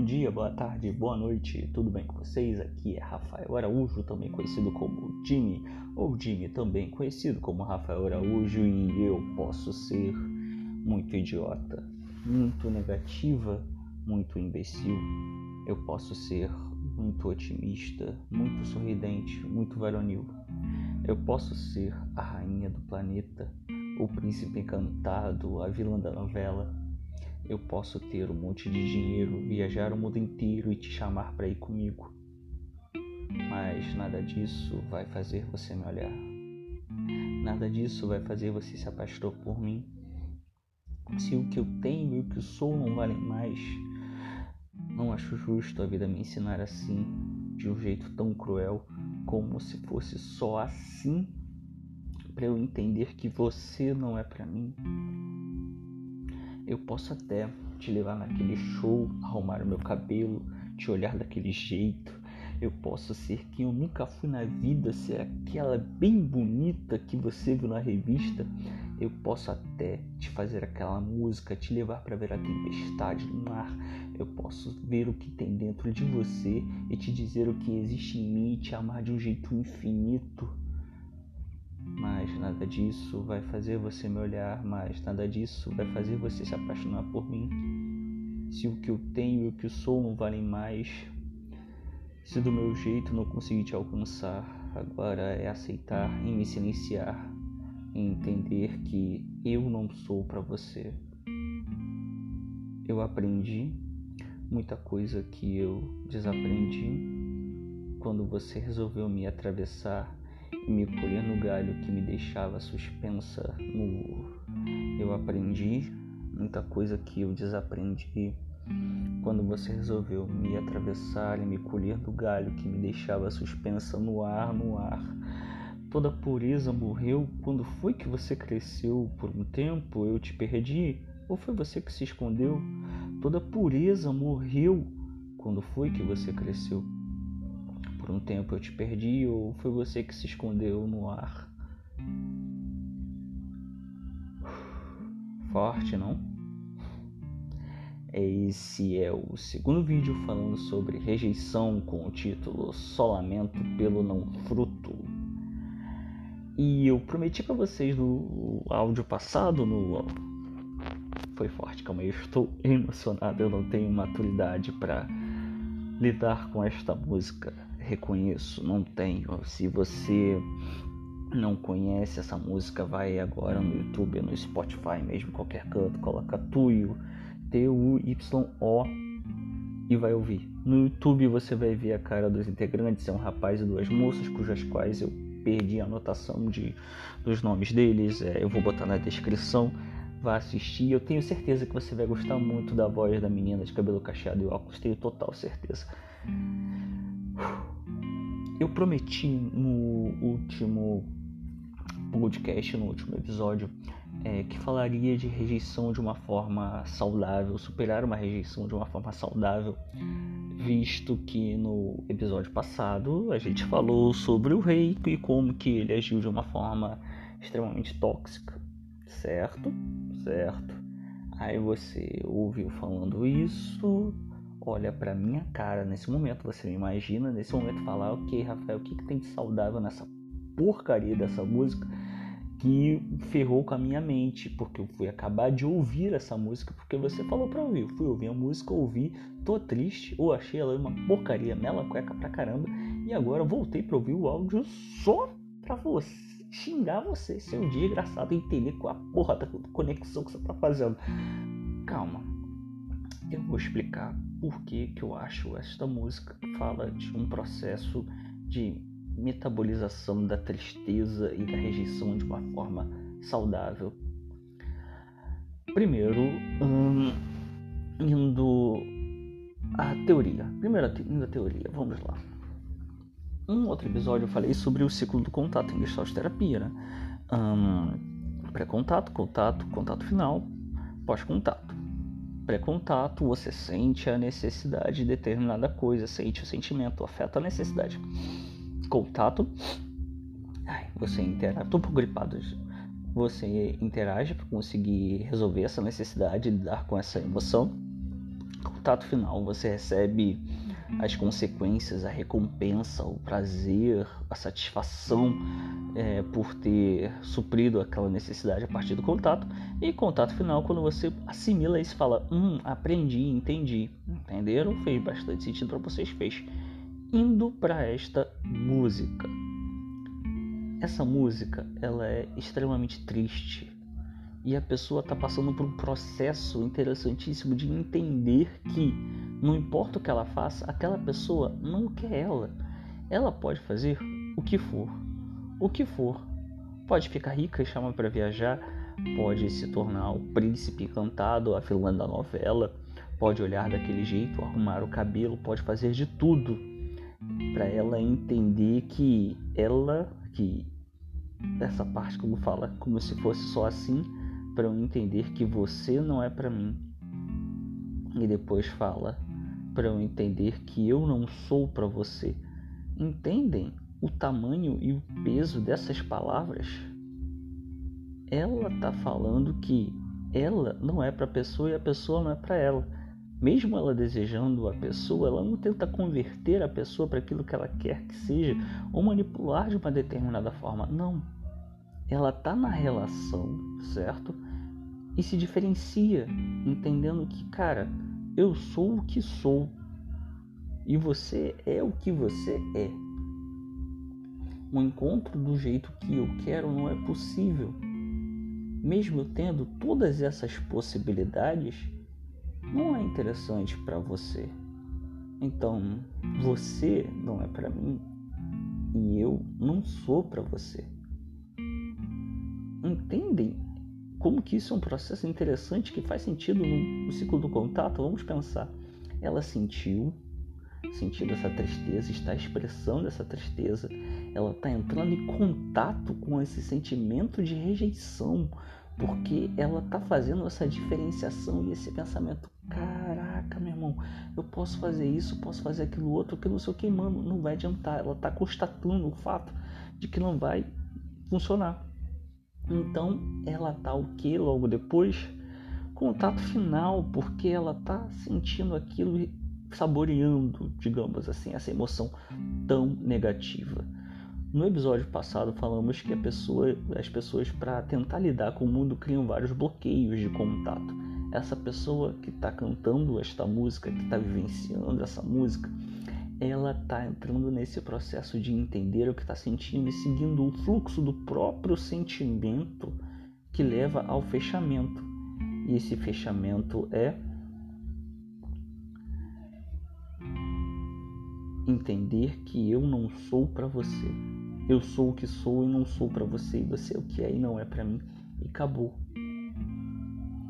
Bom dia, boa tarde, boa noite, tudo bem com vocês? Aqui é Rafael Araújo, também conhecido como Jimmy, ou Jimmy, também conhecido como Rafael Araújo, e eu posso ser muito idiota, muito negativa, muito imbecil. Eu posso ser muito otimista, muito sorridente, muito varonil. Eu posso ser a rainha do planeta, o príncipe encantado, a vilã da novela eu posso ter um monte de dinheiro, viajar o mundo inteiro e te chamar para ir comigo. Mas nada disso vai fazer você me olhar. Nada disso vai fazer você se apaixonar por mim. Se o que eu tenho e o que eu sou não valem mais, não acho justo a vida me ensinar assim, de um jeito tão cruel, como se fosse só assim para eu entender que você não é para mim. Eu posso até te levar naquele show, arrumar o meu cabelo, te olhar daquele jeito. Eu posso ser quem eu nunca fui na vida, ser aquela bem bonita que você viu na revista. Eu posso até te fazer aquela música, te levar para ver a tempestade no mar. Eu posso ver o que tem dentro de você e te dizer o que existe em mim e te amar de um jeito infinito. Mas nada disso vai fazer você me olhar, mas nada disso vai fazer você se apaixonar por mim. Se o que eu tenho e o que eu sou não valem mais, se do meu jeito não consegui te alcançar, agora é aceitar e me silenciar e entender que eu não sou para você. Eu aprendi muita coisa que eu desaprendi quando você resolveu me atravessar e me colher no galho que me deixava suspensa no. Eu aprendi muita coisa que eu desaprendi quando você resolveu me atravessar e me colher do galho que me deixava suspensa no ar, no ar. Toda pureza morreu quando foi que você cresceu por um tempo, eu te perdi, ou foi você que se escondeu? Toda pureza morreu quando foi que você cresceu por um tempo eu te perdi ou foi você que se escondeu no ar? Forte, não? Esse é o segundo vídeo falando sobre rejeição com o título Solamento pelo Não Fruto. E eu prometi para vocês no áudio passado, no foi forte, calma aí, eu estou emocionado, eu não tenho maturidade para lidar com esta música reconheço, não tenho. Se você não conhece essa música, vai agora no YouTube, no Spotify mesmo, qualquer canto, coloca Tuyo, T-U-Y-O e vai ouvir. No YouTube você vai ver a cara dos integrantes, é um rapaz e duas moças, cujas quais eu perdi a anotação de, dos nomes deles, é, eu vou botar na descrição. Vá assistir, eu tenho certeza que você vai gostar muito da voz da menina de cabelo cacheado e óculos, tenho total certeza. Eu prometi no último podcast, no último episódio, é, que falaria de rejeição de uma forma saudável, superar uma rejeição de uma forma saudável, visto que no episódio passado a gente falou sobre o rei e como que ele agiu de uma forma extremamente tóxica, certo? Certo. Aí você ouviu falando isso, olha para minha cara nesse momento, você me imagina nesse momento falar, ok, Rafael, o que, que tem de saudável nessa porcaria dessa música que ferrou com a minha mente, porque eu fui acabar de ouvir essa música, porque você falou pra ouvir. Eu fui ouvir a música, ouvi, tô triste, ou achei ela uma porcaria, mela cueca pra caramba, e agora voltei pra ouvir o áudio só pra você xingar você, seu dia engraçado, entender qual a porra da conexão que você tá fazendo. Calma, eu vou explicar por que, que eu acho esta música fala de um processo de metabolização da tristeza e da rejeição de uma forma saudável. Primeiro, hum, indo à teoria. Primeiro, indo à teoria, vamos lá. Um outro episódio eu falei sobre o ciclo do contato em Gestalt terapia, né? Hum, Pré-contato, contato, contato final, pós-contato pré-contato, você sente a necessidade de determinada coisa, sente o sentimento, afeta a necessidade. Contato, você interage, tô um pouco gripado, você interage para conseguir resolver essa necessidade, lidar com essa emoção. Contato final, você recebe as consequências, a recompensa, o prazer, a satisfação é, por ter suprido aquela necessidade a partir do contato. E contato final, quando você assimila isso e fala: Hum, aprendi, entendi. Entenderam? Fez bastante sentido para vocês, fez. Indo para esta música. Essa música ela é extremamente triste e a pessoa está passando por um processo interessantíssimo de entender que não importa o que ela faça, aquela pessoa não quer ela. Ela pode fazer o que for, o que for. Pode ficar rica e chamar para viajar, pode se tornar o príncipe encantado, a vilã da novela, pode olhar daquele jeito, arrumar o cabelo, pode fazer de tudo para ela entender que ela, que essa parte como fala, como se fosse só assim, para eu entender que você não é para mim. E depois fala para eu entender que eu não sou para você. Entendem o tamanho e o peso dessas palavras? Ela está falando que ela não é para a pessoa e a pessoa não é para ela. Mesmo ela desejando a pessoa, ela não tenta converter a pessoa para aquilo que ela quer que seja ou manipular de uma determinada forma. Não. Ela está na relação, certo? e se diferencia, entendendo que, cara, eu sou o que sou e você é o que você é. O encontro do jeito que eu quero não é possível. Mesmo tendo todas essas possibilidades, não é interessante para você. Então, você não é para mim e eu não sou para você. Entendem como que isso é um processo interessante que faz sentido no, no ciclo do contato? Vamos pensar. Ela sentiu, sentiu essa tristeza, está expressando essa tristeza, ela está entrando em contato com esse sentimento de rejeição, porque ela está fazendo essa diferenciação e esse pensamento. Caraca, meu irmão, eu posso fazer isso, posso fazer aquilo outro, que não sei o que, mano, não vai adiantar. Ela está constatando o fato de que não vai funcionar. Então ela tá o que logo depois? Contato final, porque ela tá sentindo aquilo, saboreando, digamos assim, essa emoção tão negativa. No episódio passado falamos que pessoa, as pessoas para tentar lidar com o mundo criam vários bloqueios de contato. Essa pessoa que está cantando esta música, que está vivenciando essa música, ela está entrando nesse processo de entender o que está sentindo e seguindo o fluxo do próprio sentimento que leva ao fechamento. E esse fechamento é entender que eu não sou para você. Eu sou o que sou e não sou para você, e você é o que é e não é para mim. E acabou.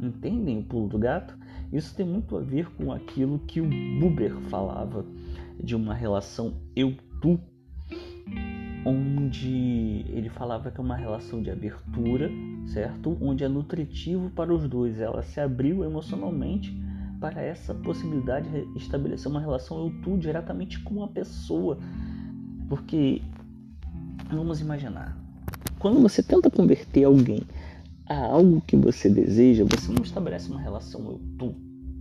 Entendem o pulo do gato? Isso tem muito a ver com aquilo que o Buber falava de uma relação eu-tu, onde ele falava que é uma relação de abertura, certo? Onde é nutritivo para os dois. Ela se abriu emocionalmente para essa possibilidade de estabelecer uma relação eu-tu diretamente com a pessoa. Porque, vamos imaginar, quando você tenta converter alguém a algo que você deseja, você não estabelece uma relação eu-tu,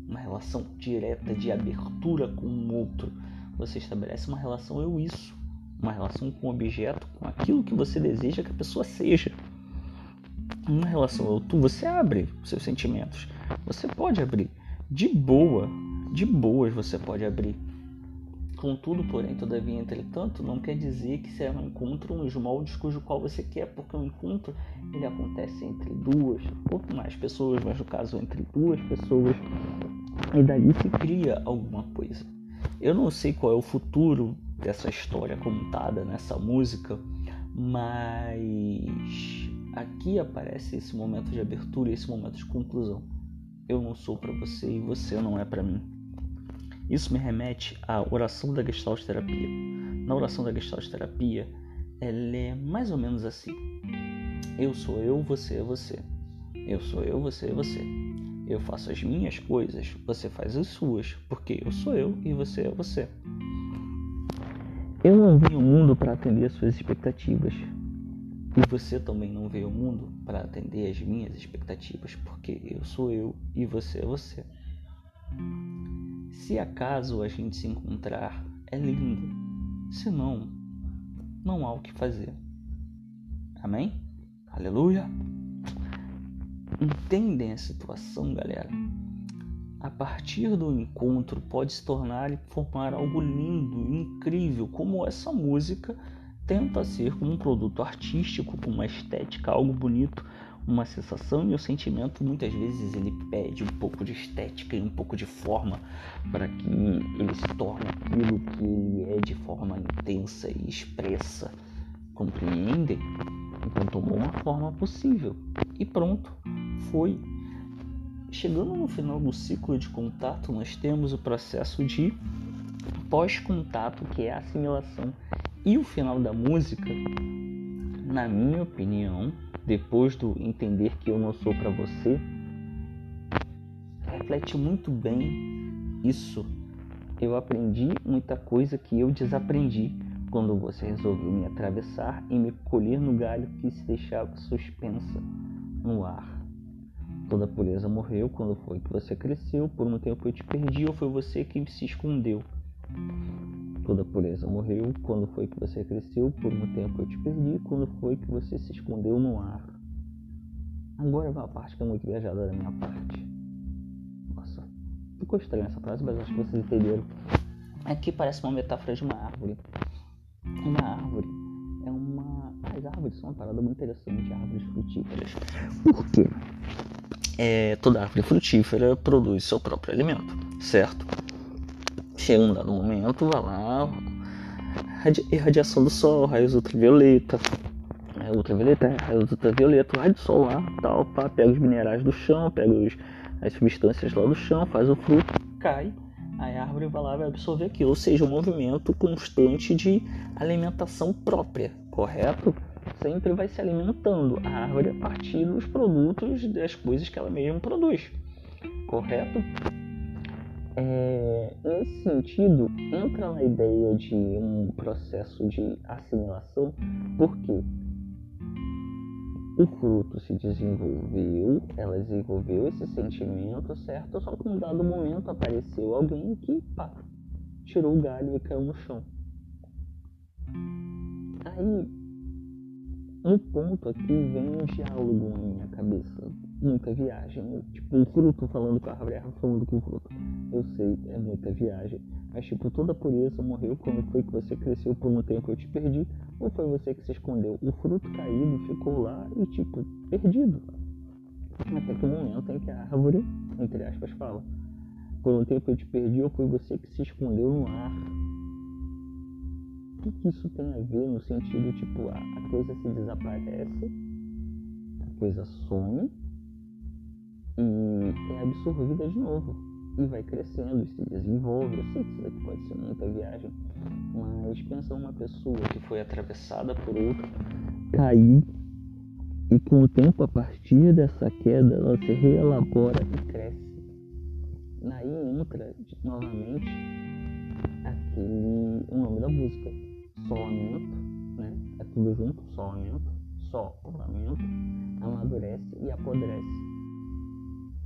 uma relação direta de abertura com o outro você estabelece uma relação eu isso, uma relação com o objeto, com aquilo que você deseja que a pessoa seja. Uma relação eu tu, você abre seus sentimentos. Você pode abrir de boa, de boas você pode abrir. Contudo, porém, todavia, entretanto, não quer dizer que será um encontro nos moldes cujo qual você quer, porque o um encontro ele acontece entre duas ou mais pessoas, mas no caso entre duas pessoas, e dali se cria alguma coisa. Eu não sei qual é o futuro dessa história contada nessa música, mas aqui aparece esse momento de abertura e esse momento de conclusão. Eu não sou para você e você não é para mim. Isso me remete à oração da Gestalt terapia. Na oração da Gestalt terapia, ela é mais ou menos assim: Eu sou eu, você é você. Eu sou eu, você é você. Eu faço as minhas coisas, você faz as suas, porque eu sou eu e você é você. Eu não vim ao mundo para atender as suas expectativas. E você também não veio ao mundo para atender as minhas expectativas, porque eu sou eu e você é você. Se acaso a gente se encontrar, é lindo. Se não, não há o que fazer. Amém? Aleluia! Entendem a situação, galera? A partir do encontro pode se tornar e formar algo lindo, incrível, como essa música tenta ser como um produto artístico, com uma estética, algo bonito, uma sensação e o sentimento muitas vezes ele pede um pouco de estética e um pouco de forma para que ele se torne aquilo que ele é de forma intensa e expressa. Compreendem? Então tomou uma forma possível e pronto, foi. Chegando no final do ciclo de contato, nós temos o processo de pós-contato, que é a assimilação. E o final da música, na minha opinião, depois do entender que eu não sou para você, reflete muito bem isso. Eu aprendi muita coisa que eu desaprendi quando você resolveu me atravessar e me colher no galho que se deixava suspensa no ar. Toda pureza morreu quando foi que você cresceu, por um tempo eu te perdi ou foi você que se escondeu. Toda pureza morreu quando foi que você cresceu, por um tempo eu te perdi, quando foi que você se escondeu no ar. Agora vai uma parte que é muito viajada da minha parte. Nossa, ficou estranha essa frase, mas acho que vocês entenderam. Aqui parece uma metáfora de uma árvore. Uma árvore é uma. As árvores são uma parada muito interessante, árvores frutíferas. Por quê? É, toda árvore frutífera produz seu próprio alimento, certo? chega um dado momento, vai lá, irradiação do sol, raios ultravioleta, é, ultravioleta, é, raios ultravioleta, raio do sol lá, tal, pá, pega os minerais do chão, pega os, as substâncias lá do chão, faz o fruto, cai, aí a árvore vai lá vai absorver aquilo, ou seja, um movimento constante de alimentação própria, correto? Sempre vai se alimentando a árvore a partir dos produtos das coisas que ela mesma produz, correto? É, nesse sentido, entra na ideia de um processo de assimilação, porque o fruto se desenvolveu, ela desenvolveu esse sentimento, certo? Só que em um dado momento apareceu alguém que pá, tirou o galho e caiu no chão. Aí, um ponto aqui vem um diálogo na minha cabeça muita viagem. Tipo, um fruto falando com a árvore, falando com o fruto. Eu sei, é muita viagem. Mas, tipo, toda a pureza morreu quando foi que você cresceu por um tempo eu te perdi, ou foi você que se escondeu. O fruto caído ficou lá e, tipo, perdido. Até que o momento em que a árvore, entre aspas, fala: Por um tempo eu te perdi, ou foi você que se escondeu no ar. Que, que isso tem a ver no sentido, tipo, a, coisa se desaparece, a coisa some, e é absorvida de novo e vai crescendo e se desenvolve. Eu sei que isso daqui pode ser muita viagem, mas pensa uma pessoa que foi atravessada por outra, cair e com o tempo, a partir dessa queda, ela se reelabora e cresce. Daí entra novamente música, solamento, né? É tudo junto, solamento, só, lamento, amadurece e apodrece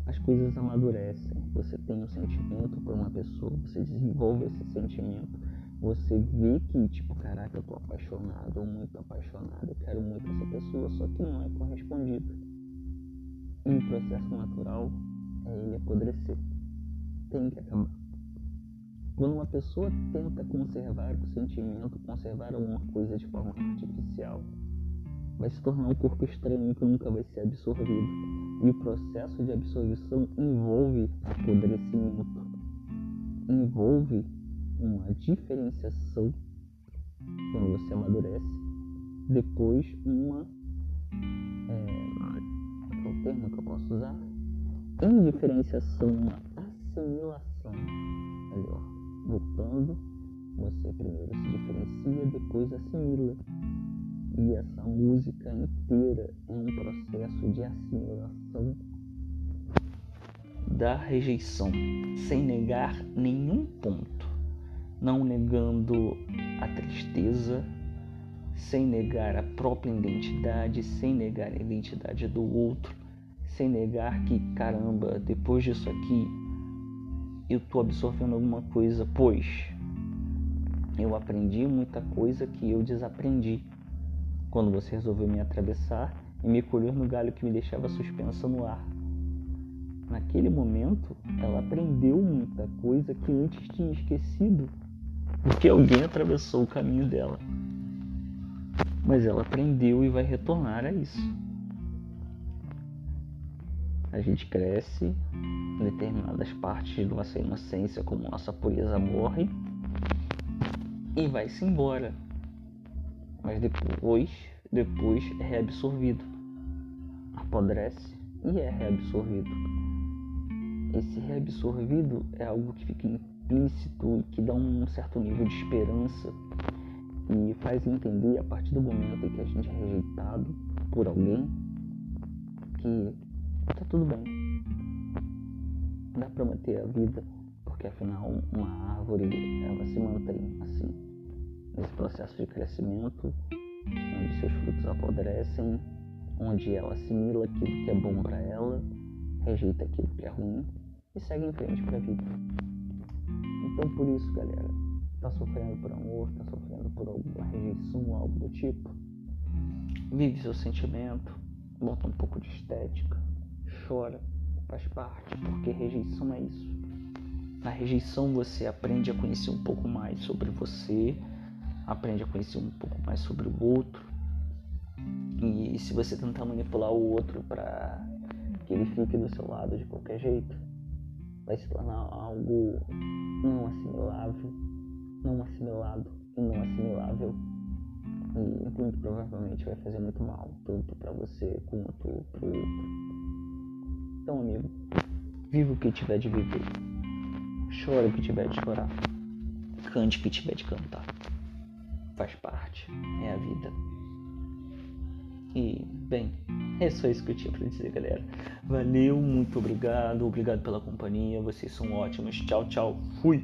as coisas amadurecem. Você tem um sentimento por uma pessoa, você desenvolve esse sentimento. Você vê que, tipo, caraca, eu tô apaixonado ou muito apaixonado, eu quero muito essa pessoa, só que não é correspondido. E o processo natural é ele apodrecer. Tem que acabar. Quando uma pessoa tenta conservar o sentimento, conservar alguma coisa de forma artificial, vai se tornar um corpo estranho que nunca vai ser absorvido. E o processo de absorção envolve apodrecimento, envolve uma diferenciação quando você amadurece, depois uma. É, qual é o termo que eu posso usar? Indiferenciação, uma assimilação. Ali, ó, voltando, você primeiro se diferencia, depois assimila. E essa música inteira é um processo de assimilação da rejeição, sem negar nenhum ponto, não negando a tristeza, sem negar a própria identidade, sem negar a identidade do outro, sem negar que, caramba, depois disso aqui, eu tô absorvendo alguma coisa, pois eu aprendi muita coisa que eu desaprendi. Quando você resolveu me atravessar e me colher no galho que me deixava suspensa no ar. Naquele momento, ela aprendeu muita coisa que antes tinha esquecido, porque alguém atravessou o caminho dela. Mas ela aprendeu e vai retornar a isso. A gente cresce, determinadas partes de nossa inocência, como nossa pureza, morre e vai-se embora. Mas depois, depois é reabsorvido. Apodrece e é reabsorvido. Esse reabsorvido é algo que fica implícito e que dá um certo nível de esperança e faz entender a partir do momento em que a gente é rejeitado por alguém que tá tudo bem. Dá para manter a vida, porque afinal uma árvore ela se mantém assim, nesse processo de crescimento, onde seus frutos apodrecem, onde ela assimila aquilo que é bom para ela, rejeita aquilo que é ruim e segue em frente para a vida. Então por isso, galera, tá sofrendo por amor, tá sofrendo por alguma rejeição algo do tipo, vive seu sentimento, bota um pouco de estética, chora, faz parte, porque rejeição é isso. Na rejeição você aprende a conhecer um pouco mais sobre você, aprende a conhecer um pouco mais sobre o outro. E se você tentar manipular o outro para que ele fique do seu lado de qualquer jeito, vai se tornar algo não assimilável, não assimilado e não assimilável. E muito provavelmente vai fazer muito mal, tanto para você quanto para o outro. Então, amigo, viva o que tiver de viver. Chora o que tiver de chorar. Cante o que tiver de cantar. Faz parte. É a vida. E, bem, é só isso que eu tinha pra dizer, galera. Valeu, muito obrigado. Obrigado pela companhia. Vocês são ótimos. Tchau, tchau. Fui.